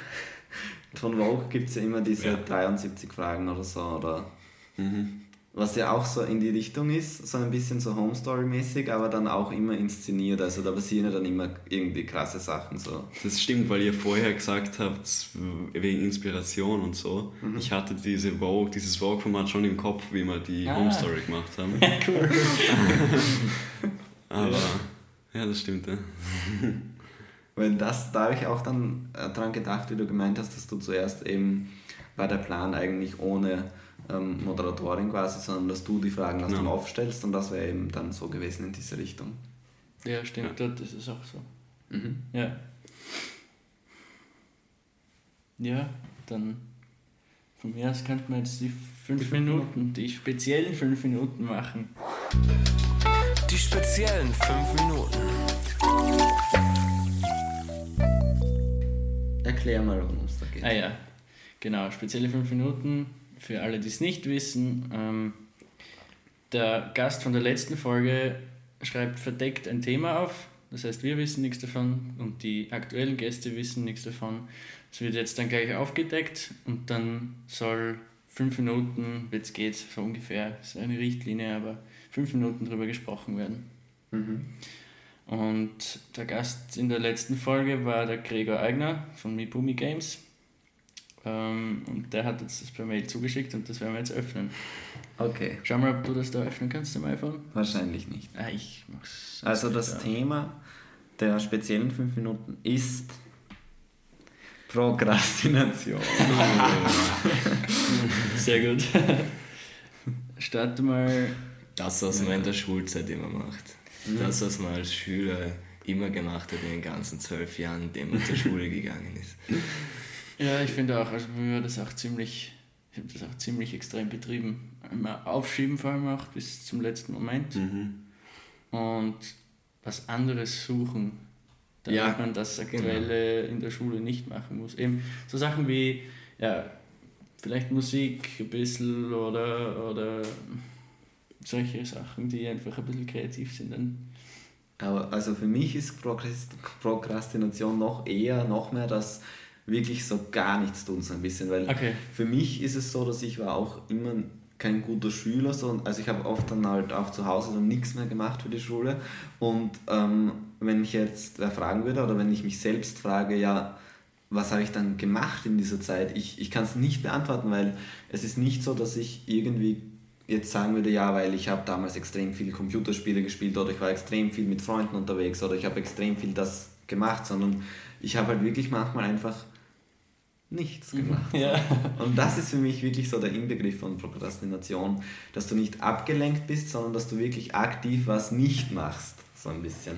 von Vogue gibt es ja immer diese Ja. 73 Fragen oder so, oder Mhm. Was ja auch so in die Richtung ist, so ein bisschen so Home Story mäßig, aber dann auch immer inszeniert, also da passieren ja dann immer irgendwie krasse Sachen so. Das stimmt, weil ihr vorher gesagt habt, wegen Inspiration und so. Mhm. Ich hatte diese Vogue, dieses Vogue-Format schon im Kopf, wie wir die Ah. Home Story gemacht haben. cool. Aber ja, das stimmt. Ja. Weil das, da habe ich auch dann äh, dran gedacht, wie du gemeint hast, dass du zuerst eben, war der Plan eigentlich ohne ähm, Moderatorin quasi, sondern dass du die Fragen aus Ja. dem aufstellst und das wäre eben dann so gewesen in diese Richtung. Ja, stimmt, das ist auch so. Mhm. Ja. Ja, dann von mir aus könnte man jetzt die fünf Minuten, die speziellen fünf Minuten machen. Die speziellen 5 Minuten. Erklär mal, worum es da geht. Ah ja, genau, spezielle fünf Minuten für alle, die es nicht wissen. Ähm, der Gast von der letzten Folge schreibt verdeckt ein Thema auf. Das heißt, wir wissen nichts davon und die aktuellen Gäste wissen nichts davon. Es wird jetzt dann gleich aufgedeckt und dann soll fünf Minuten, es geht, so ungefähr, ist eine Richtlinie, aber fünf Minuten drüber gesprochen werden. Mhm. Und der Gast in der letzten Folge war der Gregor Eigner von Mibumi Games. Ähm, und der hat uns das per Mail zugeschickt und das werden wir jetzt öffnen. Okay, Schau mal, ob du das da öffnen kannst am iPhone. wahrscheinlich nicht. Ah, ich mach's. Also das Ja. Thema der speziellen fünf Minuten ist Prokrastination. Sehr gut. Starte mal. Das, was man in der Schulzeit immer macht. Das, was man als Schüler immer gemacht hat in den ganzen zwölf Jahren, in denen man zur Schule gegangen ist. Ja, ich finde auch, also mir war das auch ziemlich, ich habe das auch ziemlich extrem betrieben. Immer aufschieben vor allem auch bis zum letzten Moment. Mhm. und was anderes suchen, damit Ja, man das Aktuelle in der Schule nicht machen muss. Eben so Sachen wie, ja, vielleicht Musik ein bisschen oder, oder solche Sachen, die einfach ein bisschen kreativ sind. Dann. Aber also für mich ist Prokrast- Prokrastination noch eher, noch mehr das wirklich so gar nichts tun, so ein bisschen. Weil Okay. für mich ist es so, dass ich war auch immer kein guter Schüler, so, also ich habe oft dann halt auch zu Hause dann nichts mehr gemacht für die Schule und ähm, wenn mich jetzt fragen würde oder wenn ich mich selbst frage, ja, was habe ich dann gemacht in dieser Zeit? Ich, ich kann es nicht beantworten, weil es ist nicht so, dass ich irgendwie jetzt sagen würde, ja, weil ich habe damals extrem viel Computerspiele gespielt oder ich war extrem viel mit Freunden unterwegs oder ich habe extrem viel das gemacht, sondern ich habe halt wirklich manchmal einfach nichts gemacht. Ja. Und das ist für mich wirklich so der Inbegriff von Prokrastination, dass du nicht abgelenkt bist, sondern dass du wirklich aktiv was nicht machst, so ein bisschen.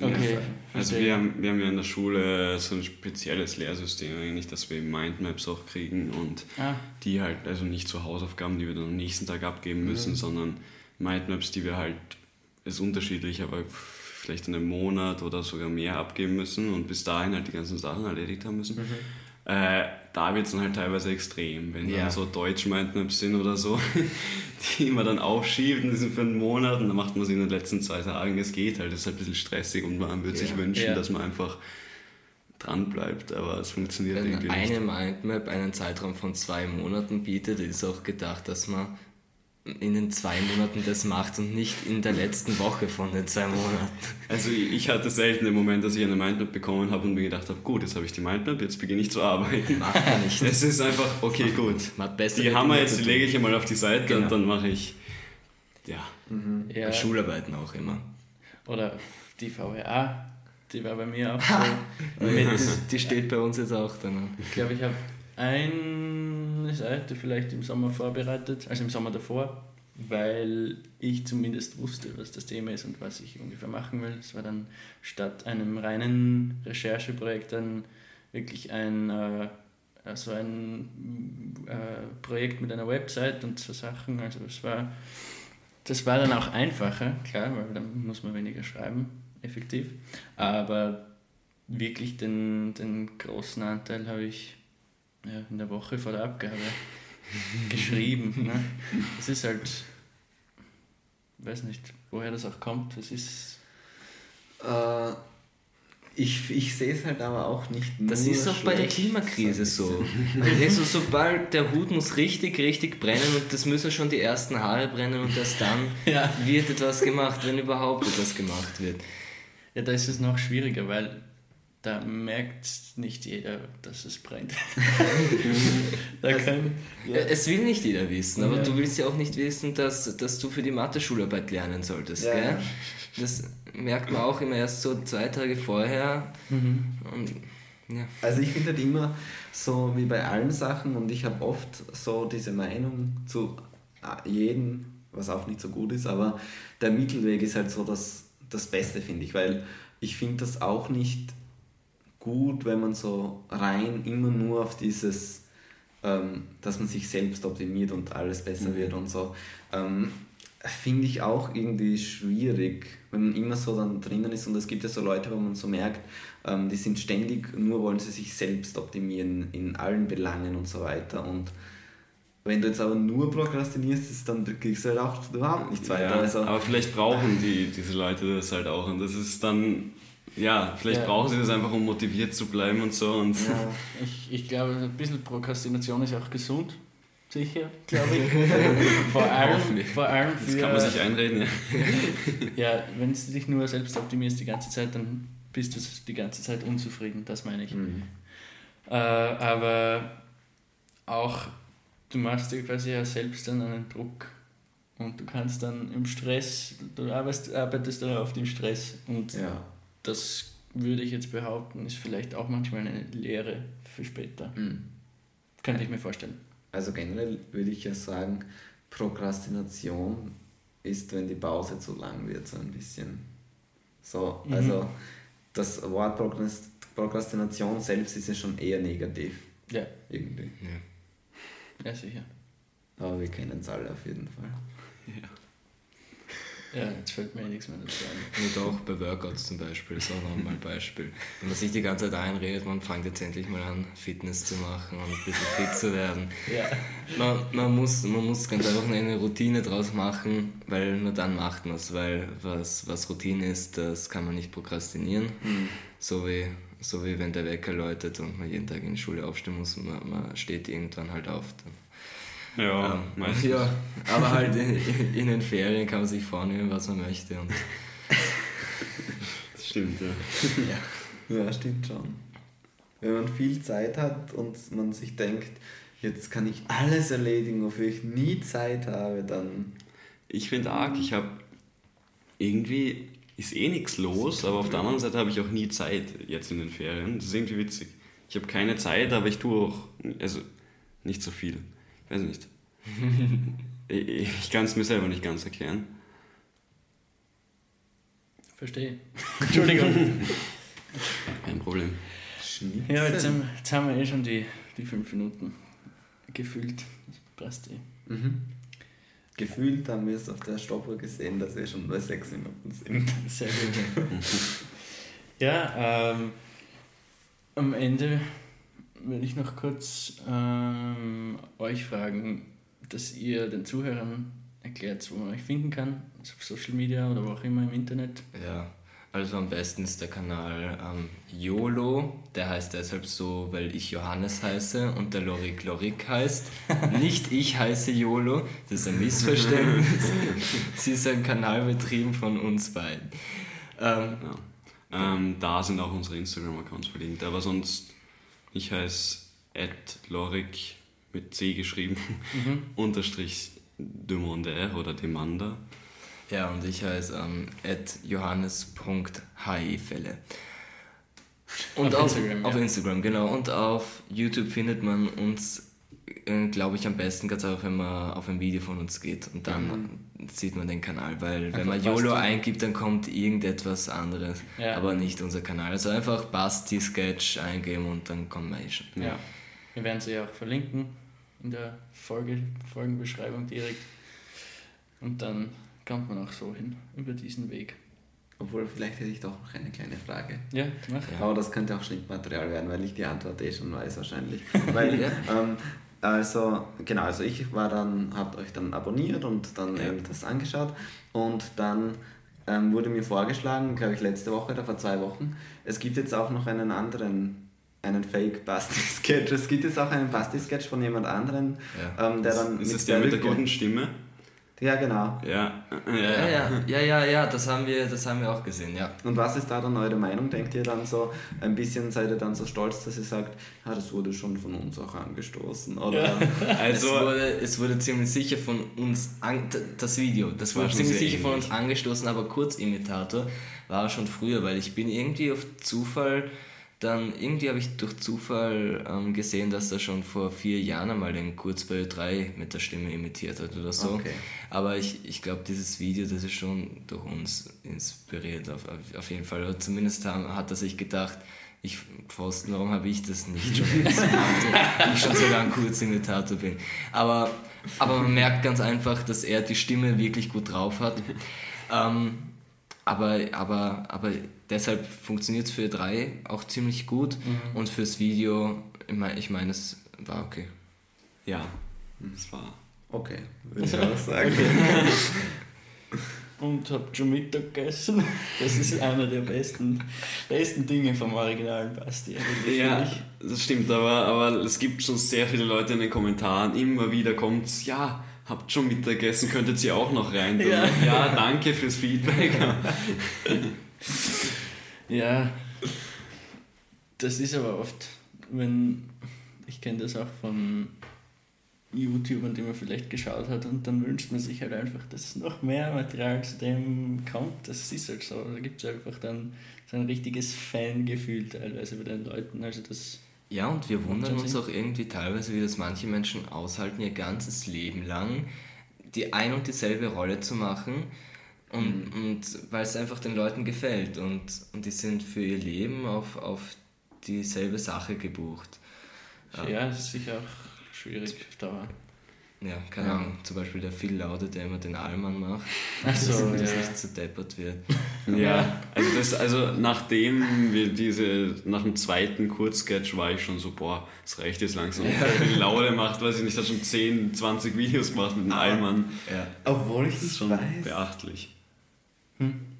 Okay. Also wir haben, wir haben ja in der Schule so ein spezielles Lehrsystem eigentlich, dass wir Mindmaps auch kriegen und Ah, die halt, also nicht so Hausaufgaben, die wir dann am nächsten Tag abgeben müssen, sondern Mindmaps, die wir halt, ist unterschiedlich, aber vielleicht in einem Monat oder sogar mehr abgeben müssen und bis dahin halt die ganzen Sachen erledigt haben müssen. Äh, da wird es dann halt teilweise extrem, wenn Ja. dann so Deutsch-Mindmaps sind oder so, die man dann aufschiebt und die sind für einen Monat und dann macht man sie in den letzten zwei Tagen. Es geht halt, das ist halt ein bisschen stressig und man würde sich Ja. wünschen, Ja. dass man einfach dran bleibt, aber es funktioniert Wenn irgendwie nicht. eine Mindmap einen Zeitraum von zwei Monaten bietet, ist auch gedacht, dass man in den zwei Monaten das macht und nicht in der letzten Woche von den zwei Monaten. Also ich hatte selten den Moment, dass ich eine Mindmap bekommen habe und mir gedacht habe, gut, jetzt habe ich die Mindmap, jetzt beginne ich zu arbeiten. Macht man nicht. Es ist einfach, okay, gut. Die Dinge jetzt, die lege ich einmal auf die Seite Genau. und dann mache ich, ja. ja. Bei Schularbeiten auch immer. Oder die VWA, die war bei mir auch so. mit, Die steht bei uns jetzt auch dann. ich glaube, ich habe eine Seite vielleicht im Sommer vorbereitet, also im Sommer davor, weil ich zumindest wusste, was das Thema ist und was ich ungefähr machen will. Es war dann statt einem reinen Rechercheprojekt dann wirklich ein, äh, also ein äh, Projekt mit einer Website und so Sachen. Also es war, das war dann auch einfacher, klar, weil dann muss man weniger schreiben, effektiv. Aber wirklich den, den großen Anteil habe ich ja, in der Woche vor der Abgabe geschrieben. Ne? Es ist halt, weiß nicht, woher das auch kommt. Es ist, Äh, Ich, ich sehe es halt aber auch nicht nur Das ist auch bei der Klimakrise so. Also sobald der Hut muss richtig, richtig brennen und das müssen schon die ersten Haare brennen und erst dann Ja. wird etwas gemacht, wenn überhaupt etwas gemacht wird. Ja, da ist es noch schwieriger, weil da merkt nicht jeder, dass es brennt. da kann, Äh, Es will nicht jeder wissen, aber Ja. du willst ja auch nicht wissen, dass, dass du für die Mathe-Schularbeit lernen solltest, Ja. gell? Das merkt man auch immer erst so zwei Tage vorher. Mhm. Und, ja. Also ich finde halt immer so wie bei allen Sachen und ich habe oft so diese Meinung zu jedem, was auch nicht so gut ist, aber der Mittelweg ist halt so das, das Beste, finde ich, weil ich finde das auch nicht gut, wenn man so rein immer nur auf dieses, ähm, dass man sich selbst optimiert und alles besser wird und so, ähm, finde ich auch irgendwie schwierig, wenn man immer so dann drinnen ist. Und es gibt ja so Leute, wo man so merkt, ähm, die sind ständig, nur wollen sie sich selbst optimieren in allen Belangen und so weiter. Und wenn du jetzt aber nur prokrastinierst, ist, dann kriegst du halt auch überhaupt nichts weiter. Ja, also, aber vielleicht brauchen die, diese Leute das halt auch. Und das ist dann, ja, vielleicht Ja. brauchen sie das einfach, um motiviert zu bleiben und so und ja, ich, ich glaube, ein bisschen Prokrastination ist auch gesund. Sicher, glaube ich. vor, allem, vor allem das für. kann man sich einreden. Ja. ja, wenn du dich nur selbst optimierst die ganze Zeit, dann bist du die ganze Zeit unzufrieden, das meine ich. Mhm. Äh, aber auch, du machst dir quasi ja selbst dann einen Druck und du kannst dann im Stress, du arbeitest, arbeitest dann auf dem Stress und ja. Das würde ich jetzt behaupten, ist vielleicht auch manchmal eine Lehre für später. Mhm. Könnte ich mir vorstellen. Also generell würde ich ja sagen, Prokrastination ist, wenn die Pause zu lang wird, so ein bisschen. So, Mhm. also das Wort Prokrast- Prokrastination selbst ist ja schon eher negativ, Ja, irgendwie. ja sicher. Aber wir kennen es alle auf jeden Fall. Ja, jetzt fällt mir eh nichts mehr dazu ein. Und auch bei Workouts zum Beispiel, ist auch nochmal ein Beispiel. Wenn man sich die ganze Zeit einredet, man fängt jetzt endlich mal an, Fitness zu machen und ein bisschen fit zu werden. Ja, Man, man, muss, man muss ganz einfach eine Routine draus machen, weil nur dann macht man es, weil was, was Routine ist, das kann man nicht prokrastinieren. So, wie, so wie wenn der Wecker läutet und man jeden Tag in die Schule aufstehen muss, man, man steht irgendwann halt auf. Dann. Ja, Ähm, meistens. ja, aber halt in, in den Ferien kann man sich vornehmen, was man möchte. Und Das stimmt, ja. Ja, stimmt schon. Wenn man viel Zeit hat und man sich denkt, jetzt kann ich alles erledigen, wofür ich nie Zeit habe, dann Ich finde arg, ich habe irgendwie ist eh nichts los, aber auf der anderen Seite habe ich auch nie Zeit jetzt in den Ferien. Das ist irgendwie witzig. Ich habe keine Zeit, aber ich tue auch also nicht so viel. Ich weiß nicht. ich ich kann es mir selber nicht ganz erklären. verstehe. Entschuldigung. Kein Problem. Schnitzel. Ja, jetzt haben, jetzt haben wir eh schon die, die fünf Minuten gefüllt. Das passt eh. Mhm. Gefühlt haben wir es auf der Stoppuhr gesehen, dass wir schon bei sechs Minuten sind. Sehr gut. ja, ähm, am Ende will ich noch kurz ähm, euch fragen, dass ihr den Zuhörern erklärt, wo man euch finden kann, also auf Social Media oder wo auch immer im Internet. Ja, also am besten ist der Kanal ähm, YOLO. Der heißt deshalb so, weil ich Johannes heiße und der Lorik Lorik heißt. Nicht ich heiße YOLO, das ist ein Missverständnis. Sie ist ein Kanal betrieben von uns beiden. Ähm, Ja. Ähm, da sind auch unsere Instagram-Accounts verlinkt, aber sonst, ich heiße lorik mit C geschrieben, unterstrich Demander oder Demander. ja, und ich heiße ähm, johannes.hifälle. Und Auf auf, Instagram, auf ja. Instagram, genau. Und auf YouTube findet man uns, glaube ich, am besten ganz einfach, wenn man auf ein Video von uns geht. Und dann sieht man den Kanal. Weil wenn Einfach man YOLO Basti. eingibt, dann kommt irgendetwas anderes. Ja. Aber nicht unser Kanal. Also einfach Basti Sketch eingeben und dann kommt man eh schon. Ja. Wir werden sie auch verlinken in der Folge, Folgenbeschreibung direkt. Und dann kommt man auch so hin, über diesen Weg. Obwohl, vielleicht hätte ich doch noch eine kleine Frage. Ja, mach. Ja. Aber das könnte auch Schnittmaterial werden, weil ich die Antwort eh schon weiß wahrscheinlich. Weil, Ja. ähm, also, genau, also ich war dann, habt euch dann abonniert und dann Ja. eben das angeschaut und dann ähm, wurde mir vorgeschlagen, glaube ich letzte Woche oder vor zwei Wochen, es gibt jetzt auch noch einen anderen, einen Fake-Basti-Sketch. Es gibt jetzt auch einen Basti-Sketch von jemand anderen, Ja. ähm, der dann Ist das der mit der guten Stimme? Ja, genau. Ja. Ja, ja, ja, ja, ja, das haben wir, das haben wir auch gesehen, ja. Und was ist da dann eure Meinung? Denkt ihr dann so, ein bisschen seid ihr dann so stolz, dass ihr sagt, ah, das wurde schon von uns auch angestoßen? Oder Also, es, wurde, es wurde ziemlich sicher von uns, an, das Video, das wurde ziemlich sicher von ähnlich. uns angestoßen, aber Kurzimitator war schon früher, weil ich bin irgendwie auf Zufall, dann irgendwie habe ich durch Zufall ähm, gesehen, dass er schon vor vier Jahren einmal den Kurz bei 3 mit der Stimme imitiert hat oder so. Okay. Aber ich, ich glaube, dieses Video, das ist schon durch uns inspiriert, auf, auf, jeden Fall. Oder zumindest haben, hat er sich gedacht, ich, Pfosten, warum habe ich das nicht schon gemacht, ich schon sogar ein Kurzimitator bin. Aber, aber man merkt ganz einfach, dass er die Stimme wirklich gut drauf hat. Ähm, aber, aber, aber deshalb funktioniert es für drei auch ziemlich gut und fürs Video, ich meine, ich mein, es war okay. ja, das war. okay, würde ich auch sagen. Und habt schon Mittag gegessen. Das ist einer der besten, besten Dinge vom originalen Basti. Ja, das stimmt, aber, aber es gibt schon sehr viele Leute in den Kommentaren, immer wieder kommt's, ja, habt schon Mittagessen, könntet ihr auch noch rein tun. Ja. ja danke fürs Feedback. Ja, das ist aber oft, wenn, ich kenne das auch von YouTubern, die man vielleicht geschaut hat und dann wünscht man sich halt einfach, dass noch mehr Material zu dem kommt. Das ist halt so. Da gibt es einfach dann so ein richtiges Fangefühl teilweise bei den Leuten. Also das, Ja, und wir wundern uns auch irgendwie teilweise, wie das manche Menschen aushalten, ihr ganzes Leben lang die ein und dieselbe Rolle zu machen. Und, und weil es einfach den Leuten gefällt. Und, und die sind für ihr Leben auf, auf dieselbe Sache gebucht. ja, das ist sicher auch schwierig auf Dauer. Ja, keine Ahnung. Zum Beispiel der Phil Laude, der immer den Allmann macht. Ach so, dass ja. nicht zu deppert wird. Ja, also, das, also nachdem wir diese, nach dem zweiten Kurzsketch war ich schon so, boah, es reicht jetzt langsam. Ja. Laude macht, weiß ich nicht, hat schon 10, 20 Videos gemacht mit dem Allmann. Ja. Obwohl ich Das ist schon weiß. beachtlich.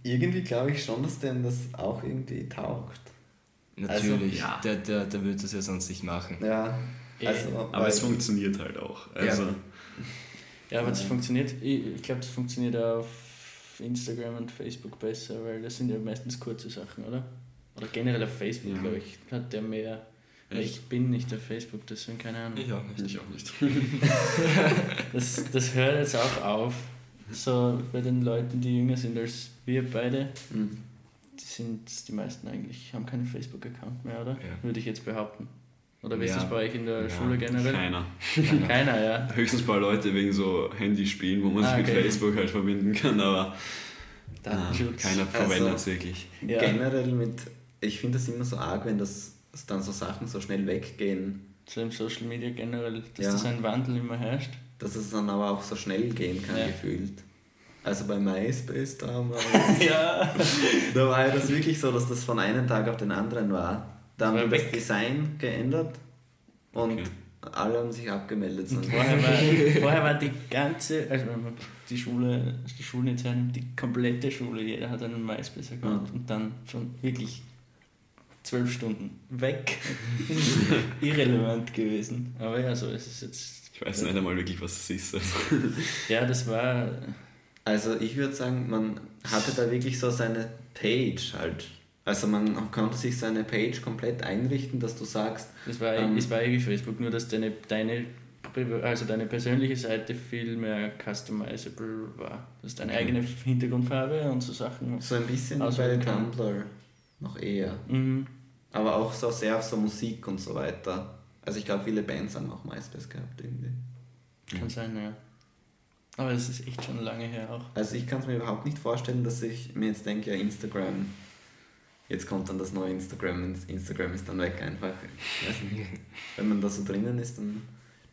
Irgendwie glaube ich schon, dass dem das auch irgendwie taugt. Natürlich. ja. Der, der, der würde das ja sonst nicht machen. Ja, Eh, also, Aber es funktioniert halt auch. Also, Ja, aber das funktioniert, ich, ich glaube, das funktioniert auf Instagram und Facebook besser, weil das sind ja meistens kurze Sachen, oder? Oder generell auf Facebook, Ja. glaube ich, hat der mehr. Echt? Ich bin nicht auf Facebook, deswegen keine Ahnung. Ich auch nicht. ich auch nicht. Das, das hört jetzt auch auf, so bei den Leuten, die jünger sind als wir beide. Mhm. Die sind die meisten eigentlich, haben keinen Facebook-Account mehr, oder? Ja. Würde ich jetzt behaupten. Oder wie ist Ja. das bei euch in der Ja, Schule generell? Keiner. Keiner, ja. Höchstens ein paar Leute wegen so Handyspielen, wo man Ah, sich mit okay. Facebook halt verbinden kann, aber Datenschutz. keiner verwendet es wirklich. Ja. Generell mit, ich finde das immer so arg, wenn das dann so Sachen so schnell weggehen, So im Social Media generell, dass Ja. das ein Wandel immer herrscht. Dass es dann aber auch so schnell gehen kann, Ja. gefühlt. Also bei MySpace damals, ja. da war ja das wirklich so, dass das von einem Tag auf den anderen war. Da haben die das. Design geändert und Okay. alle haben sich abgemeldet. Vorher war, vorher war die ganze, also wenn man die Schule, die jetzt hernimmt, die komplette Schule, jeder hat einen MySpace-Account Mhm. und dann schon wirklich zwölf Stunden weg. Irrelevant gewesen. Aber ja, so ist es jetzt. Ich weiß nicht einmal wirklich, was das ist. Ja, das war. Also ich würde sagen, man hatte da wirklich so seine Page halt. Also man konnte sich seine Page komplett einrichten, dass du sagst, Das war, Ähm. es war eh wie Facebook, nur dass deine, deine, also deine persönliche Seite viel mehr customizable war. Das ist deine eigene Hintergrundfarbe und so Sachen. so ein bisschen wie bei. Tumblr noch eher. Mhm. Aber auch so sehr auf so Musik und so weiter. Also ich glaube, viele Bands haben auch MySpace gehabt irgendwie. Kann sein, ja. Aber es ist echt schon lange her auch. Also ich kann es mir überhaupt nicht vorstellen, dass ich mir jetzt denke, ja, Instagram, jetzt kommt dann das neue Instagram und Instagram ist dann weg einfach. Ich weiß nicht. Wenn man da so drinnen ist, dann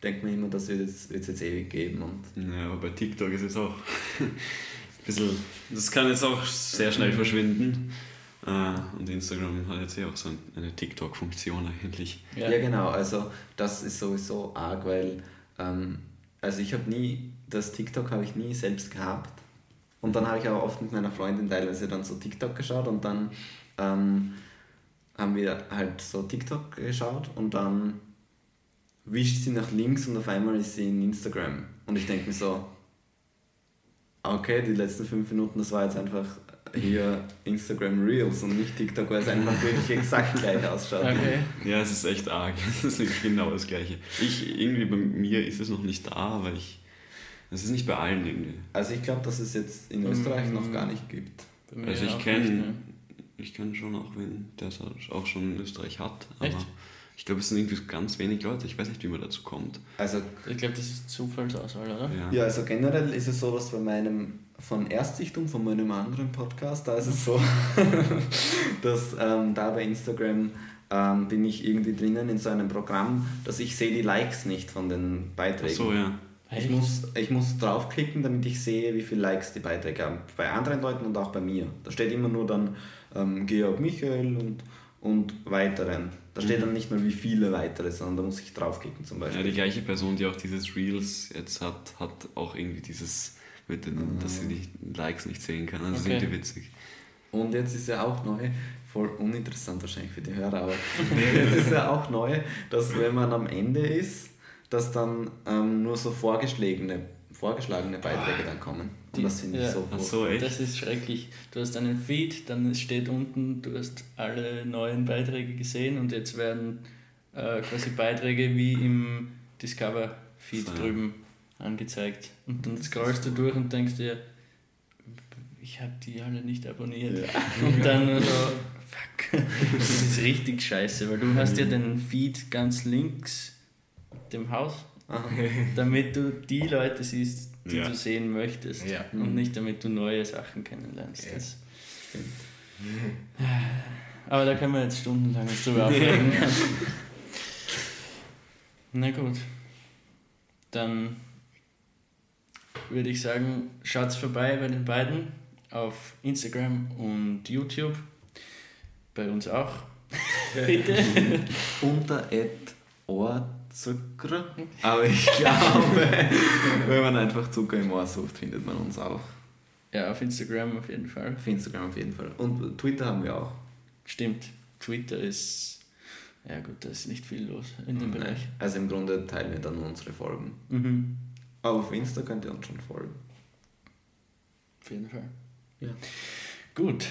denkt man immer, das wird es jetzt, jetzt ewig geben. Und Ja, aber bei TikTok ist es auch ein bisschen. Das kann jetzt auch sehr schnell verschwinden. Äh, Und Instagram hat jetzt ja auch so eine TikTok-Funktion eigentlich. ja. genau, also das ist sowieso arg, weil ähm, also ich habe nie, das TikTok habe ich nie selbst gehabt. Und dann habe ich auch oft mit meiner Freundin teilweise dann so TikTok geschaut und dann ähm, haben wir halt so TikTok geschaut und dann wischt sie nach links und auf einmal ist sie in Instagram. Und ich denke mir so, okay, die letzten fünf Minuten, das war jetzt einfach hier Instagram Reels und nicht TikTok, weil es einfach wirklich exakt gleich ausschaut. Okay. Ja, es ist echt arg. Es ist wirklich genau das Gleiche. Ich, irgendwie bei mir ist es noch nicht da, weil ich. Es ist nicht bei allen irgendwie. Also ich glaube, dass es jetzt in Österreich noch gar nicht gibt. Also ich kenne nicht, ne? ich kenn schon auch wen, der es auch schon in Österreich hat. Aber Echt? ich glaube, es sind irgendwie ganz wenig Leute. Ich weiß nicht, wie man dazu kommt. Also Ich glaube, das ist Zufallsauswahl, oder? Ja. Ja, also generell ist es so, dass bei meinem, von Erstsichtung, von meinem anderen Podcast, da ist es so, dass ähm, da bei Instagram ähm, bin ich irgendwie drinnen in so einem Programm, dass ich sehe die Likes nicht von den Ach Beiträgen. so, ja. Ich muss, ich muss draufklicken, damit ich sehe, wie viele Likes die Beiträge haben. Bei anderen Leuten und auch bei mir. Da steht immer nur dann ähm, Georg Michael und, und weiteren. Da steht dann nicht mehr wie viele weitere, sondern da muss ich draufklicken zum Beispiel. Ja, die gleiche Person, die auch dieses Reels jetzt hat, hat auch irgendwie dieses, mit den, dass sie die Likes nicht sehen kann. Also Okay. irgendwie witzig. Und jetzt ist ja auch neu, voll uninteressant wahrscheinlich für die Hörer, aber jetzt ist ja auch neu, dass wenn man am Ende ist, dass dann ähm, nur so vorgeschlagene, vorgeschlagene Beiträge dann kommen. Und Die- das finde ich ja. so so, echt? Das ist schrecklich. Du hast einen Feed, dann steht unten, du hast alle neuen Beiträge gesehen und jetzt werden äh, quasi Beiträge wie im Discover-Feed So. drüben angezeigt. Und dann scrollst du durch und denkst dir, ich habe die alle nicht abonniert. Und dann nur so, fuck, das ist richtig scheiße, weil du hast ja den Feed ganz links dem Haus, Aha. damit du die Leute siehst, die Ja. du sehen möchtest. Ja. Und nicht damit du neue Sachen kennenlernst. Ja. Das. Aber da können wir jetzt stundenlang drüber aufregen. Na gut. Dann würde ich sagen, schaut's vorbei bei den beiden auf Instagram und YouTube. Bei uns auch. Bitte. Unter et Ohrzucker. Aber ich glaube, wenn man einfach Zucker im Ohr sucht, findet man uns auch. Ja, auf Instagram auf jeden Fall. Auf Instagram auf jeden Fall. Und Twitter haben wir auch. Stimmt. Twitter ist. Ja, gut, da ist nicht viel los in dem Bereich. Also im Grunde teilen wir dann unsere Folgen. Mhm. Aber auf Insta könnt ihr uns schon folgen. Auf jeden Fall. Ja. Gut.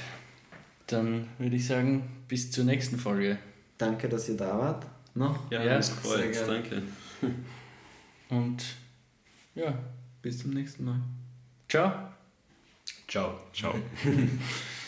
Dann würde ich sagen, bis zur nächsten Folge. Danke, dass ihr da wart. Noch. Ja, Ja, alles gefreut. Danke. Und ja, Bis zum nächsten Mal. ciao. Ciao. Ciao.